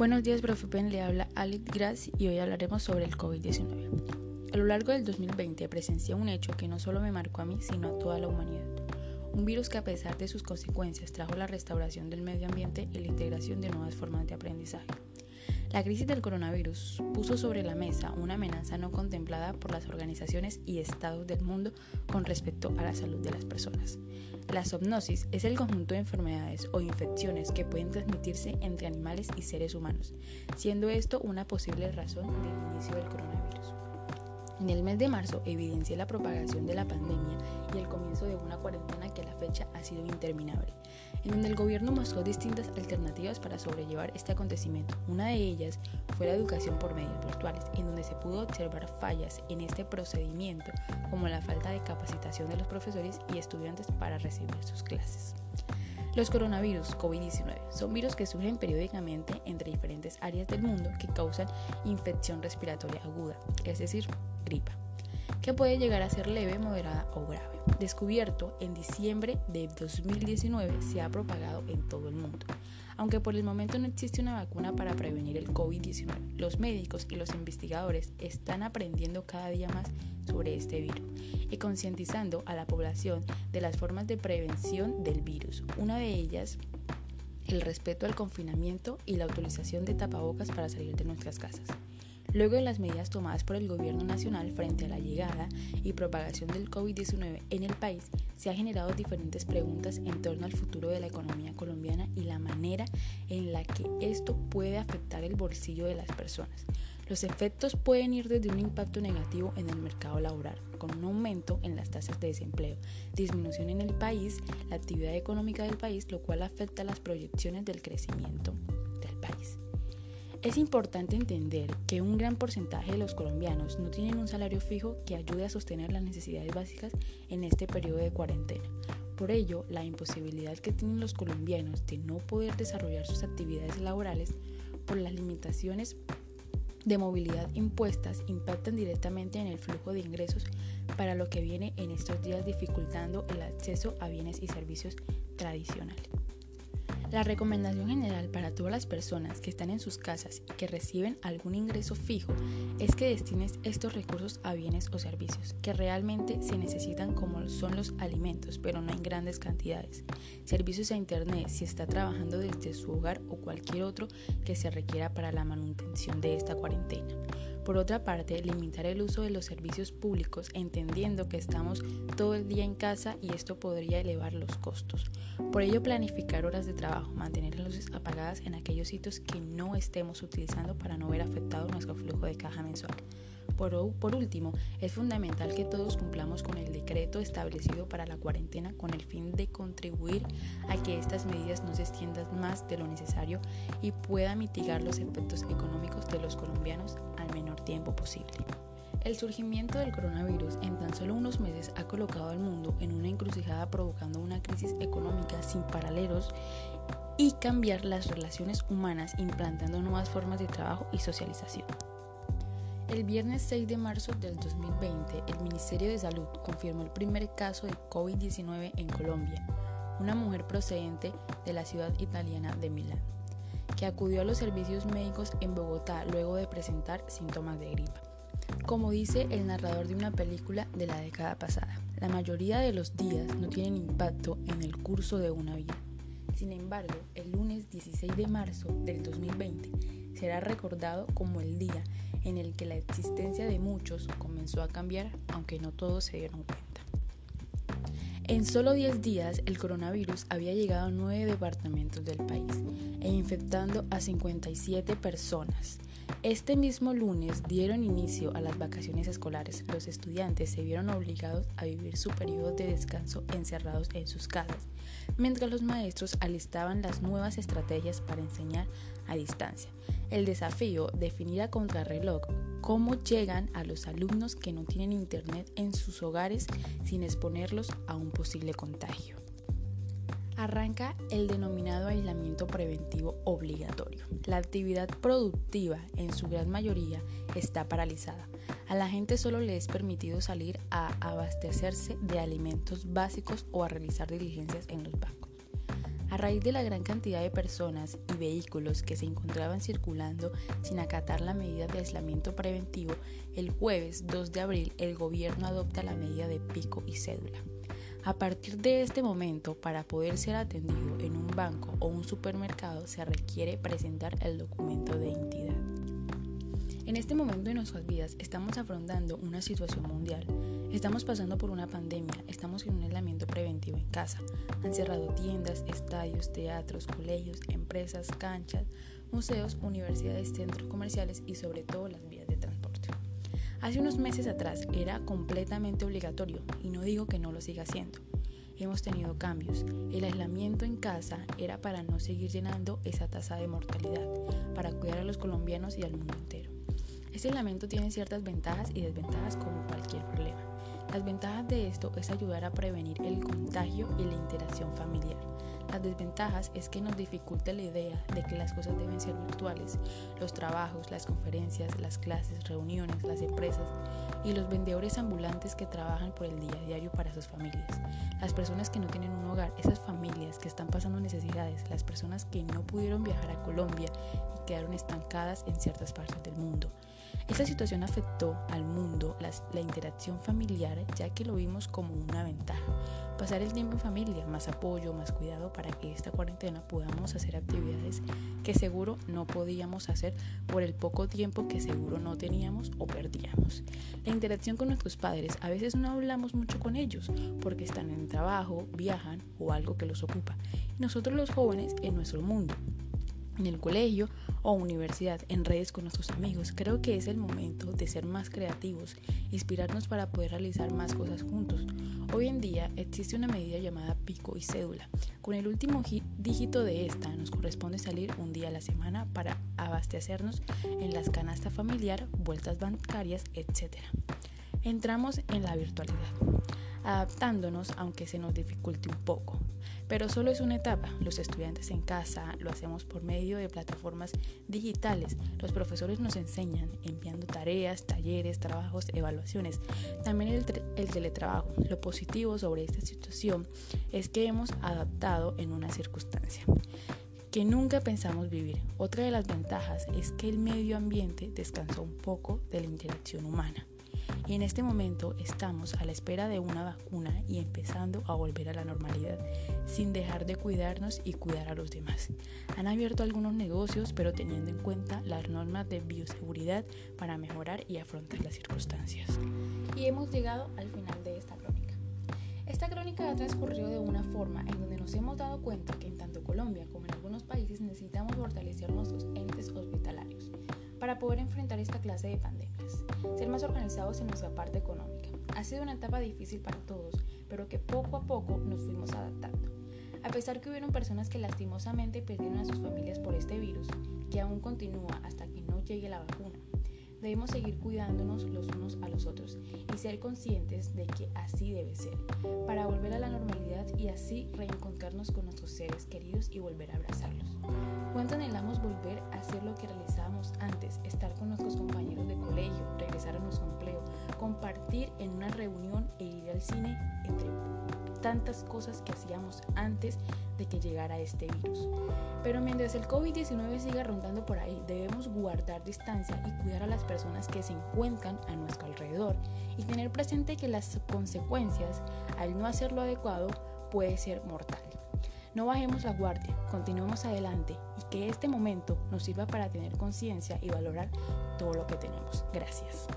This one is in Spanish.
Buenos días, profe Pen, le habla Alex Gras y hoy hablaremos sobre el COVID-19. A lo largo del 2020 presencié un hecho que no solo me marcó a mí, sino a toda la humanidad. Un virus que a pesar de sus consecuencias trajo la restauración del medio ambiente y la integración de nuevas formas de aprendizaje. La crisis del coronavirus puso sobre la mesa una amenaza no contemplada por las organizaciones y estados del mundo con respecto a la salud de las personas. La zoonosis es el conjunto de enfermedades o infecciones que pueden transmitirse entre animales y seres humanos, siendo esto una posible razón del inicio del coronavirus. En el mes de marzo evidencié la propagación de la pandemia y el comienzo de una cuarentena que a la fecha ha sido interminable, en donde el gobierno mostró distintas alternativas para sobrellevar este acontecimiento. Una de ellas fue la educación por medios virtuales, en donde se pudo observar fallas en este procedimiento, como la falta de capacitación de los profesores y estudiantes para recibir sus clases. Los coronavirus COVID-19 son virus que surgen periódicamente entre diferentes áreas del mundo que causan infección respiratoria aguda, es decir, gripa, que puede llegar a ser leve, moderada o grave. Descubierto en diciembre de 2019, se ha propagado en todo el mundo. Aunque por el momento no existe una vacuna para prevenir el COVID-19, los médicos y los investigadores están aprendiendo cada día más sobre este virus y concientizando a la población de las formas de prevención del virus. Una de ellas el respeto al confinamiento y la utilización de tapabocas para salir de nuestras casas. Luego de las medidas tomadas por el gobierno nacional frente a la llegada y propagación del COVID-19 en el país, se han generado diferentes preguntas en torno al futuro de la economía colombiana y la manera en la que esto puede afectar el bolsillo de las personas. Los efectos pueden ir desde un impacto negativo en el mercado laboral, con un aumento en las tasas de desempleo, disminución en el país, la actividad económica del país, lo cual afecta las proyecciones del crecimiento del país. Es importante entender que un gran porcentaje de los colombianos no tienen un salario fijo que ayude a sostener las necesidades básicas en este periodo de cuarentena. Por ello, la imposibilidad que tienen los colombianos de no poder desarrollar sus actividades laborales por las limitaciones de movilidad impuestas impactan directamente en el flujo de ingresos para lo que viene en estos días dificultando el acceso a bienes y servicios tradicionales. La recomendación general para todas las personas que están en sus casas y que reciben algún ingreso fijo es que destines estos recursos a bienes o servicios que realmente se necesitan como son los alimentos, pero no en grandes cantidades. Servicios a internet si está trabajando desde su hogar o cualquier otro que se requiera para la manutención de esta cuarentena. Por otra parte, limitar el uso de los servicios públicos entendiendo que estamos todo el día en casa y esto podría elevar los costos. Por ello, planificar horas de trabajo, mantener las luces apagadas en aquellos sitios que no estemos utilizando para no ver afectado nuestro flujo de caja mensual. Por, último, es fundamental que todos cumplamos con el decreto establecido para la cuarentena con el fin de contribuir a que estas medidas no se extiendan más de lo necesario y pueda mitigar los efectos económicos de los colombianos tiempo posible. El surgimiento del coronavirus en tan solo unos meses ha colocado al mundo en una encrucijada provocando una crisis económica sin paralelos y cambiar las relaciones humanas implantando nuevas formas de trabajo y socialización. El viernes 6 de marzo del 2020, el Ministerio de Salud confirmó el primer caso de COVID-19 en Colombia, una mujer procedente de la ciudad italiana de Milán, que acudió a los servicios médicos en Bogotá luego de presentar síntomas de gripa. Como dice el narrador de una película de la década pasada, la mayoría de los días no tienen impacto en el curso de una vida. Sin embargo, el lunes 16 de marzo del 2020 será recordado como el día en el que la existencia de muchos comenzó a cambiar, aunque no todos se dieron cuenta. En solo 10 días, el coronavirus había llegado a 9 departamentos del país e infectando a 57 personas. Este mismo lunes dieron inicio a las vacaciones escolares. Los estudiantes se vieron obligados a vivir su periodo de descanso encerrados en sus casas, mientras los maestros alistaban las nuevas estrategias para enseñar a distancia. El desafío, definir a contrarreloj cómo llegan a los alumnos que no tienen internet en sus hogares sin exponerlos a un posible contagio. Arranca el denominado aislamiento preventivo obligatorio. La actividad productiva en su gran mayoría está paralizada. A la gente solo le es permitido salir a abastecerse de alimentos básicos o a realizar diligencias en los bancos. A raíz de la gran cantidad de personas y vehículos que se encontraban circulando sin acatar la medida de aislamiento preventivo, el jueves 2 de abril el gobierno adopta la medida de pico y cédula. A partir de este momento, para poder ser atendido en un banco o un supermercado, se requiere presentar el documento de identidad. En este momento de nuestras vidas estamos afrontando una situación mundial. Estamos pasando por una pandemia, estamos en un aislamiento preventivo en casa. Han cerrado tiendas, estadios, teatros, colegios, empresas, canchas, museos, universidades, centros comerciales y sobre todo las vías de transporte. Hace unos meses atrás era completamente obligatorio y no digo que no lo siga siendo. Hemos tenido cambios. El aislamiento en casa era para no seguir llenando esa tasa de mortalidad, para cuidar a los colombianos y al mundo entero. Este aislamiento tiene ciertas ventajas y desventajas como cualquier problema. Las ventajas de esto es ayudar a prevenir el contagio y la interacción familiar. Las desventajas es que nos dificulta la idea de que las cosas deben ser virtuales. Los trabajos, las conferencias, las clases, reuniones, las empresas y los vendedores ambulantes que trabajan por el día a diario para sus familias. Las personas que no tienen un hogar, esas familias que están pasando necesidades, las personas que no pudieron viajar a Colombia y quedaron estancadas en ciertas partes del mundo. Esta situación afectó al mundo la interacción familiar ya que lo vimos como una ventaja. Pasar el tiempo en familia, más apoyo, más cuidado para que esta cuarentena podamos hacer actividades que seguro no podíamos hacer por el poco tiempo que seguro no teníamos o perdíamos. La interacción con nuestros padres, a veces no hablamos mucho con ellos porque están en trabajo, viajan o algo que los ocupa. Nosotros los jóvenes en nuestro mundo en el colegio o universidad, en redes con nuestros amigos. Creo que es el momento de ser más creativos, inspirarnos para poder realizar más cosas juntos. Hoy en día existe una medida llamada pico y cédula. Con el último dígito de esta nos corresponde salir un día a la semana para abastecernos en las canastas familiar, vueltas bancarias, etc. Entramos en la virtualidad, adaptándonos aunque se nos dificulte un poco. Pero solo es una etapa. Los estudiantes en casa lo hacemos por medio de plataformas digitales. Los profesores nos enseñan enviando tareas, talleres, trabajos, evaluaciones. También el, el teletrabajo. Lo positivo sobre esta situación es que hemos adaptado en una circunstancia que nunca pensamos vivir. Otra de las ventajas es que el medio ambiente descansó un poco de la interacción humana y en este momento estamos a la espera de una vacuna y empezando a volver a la normalidad, sin dejar de cuidarnos y cuidar a los demás. Han abierto algunos negocios, pero teniendo en cuenta las normas de bioseguridad para mejorar y afrontar las circunstancias. Y hemos llegado al final de esta crónica. Esta crónica ha transcurrido de una forma en donde nos hemos dado cuenta que en tanto Colombia como en algunos países necesitamos fortalecer nuestros entes hospitalarios para poder enfrentar esta clase de pandemias, ser más organizados en nuestra parte económica. Ha sido una etapa difícil para todos, pero que poco a poco nos fuimos adaptando. A pesar que hubieron personas que lastimosamente perdieron a sus familias por este virus, que aún continúa hasta que no llegue la vacuna, debemos seguir cuidándonos los unos a los otros y ser conscientes de que así debe ser, para volver a la normalidad y así reencontrarnos con nuestros seres queridos y volver a abrazarlos. ¿Cuánto anhelamos volver a hacer lo que realizábamos antes, estar con nuestros compañeros de colegio, regresar a nuestro empleo, compartir en una reunión e ir al cine, entre tantas cosas que hacíamos antes de que llegara este virus. Pero mientras el COVID-19 siga rondando por ahí, debemos guardar distancia y cuidar a las personas que se encuentran a nuestro alrededor y tener presente que las consecuencias al no hacerlo adecuado puede ser mortal. No bajemos la guardia, continuemos adelante y que este momento nos sirva para tener conciencia y valorar todo lo que tenemos. Gracias.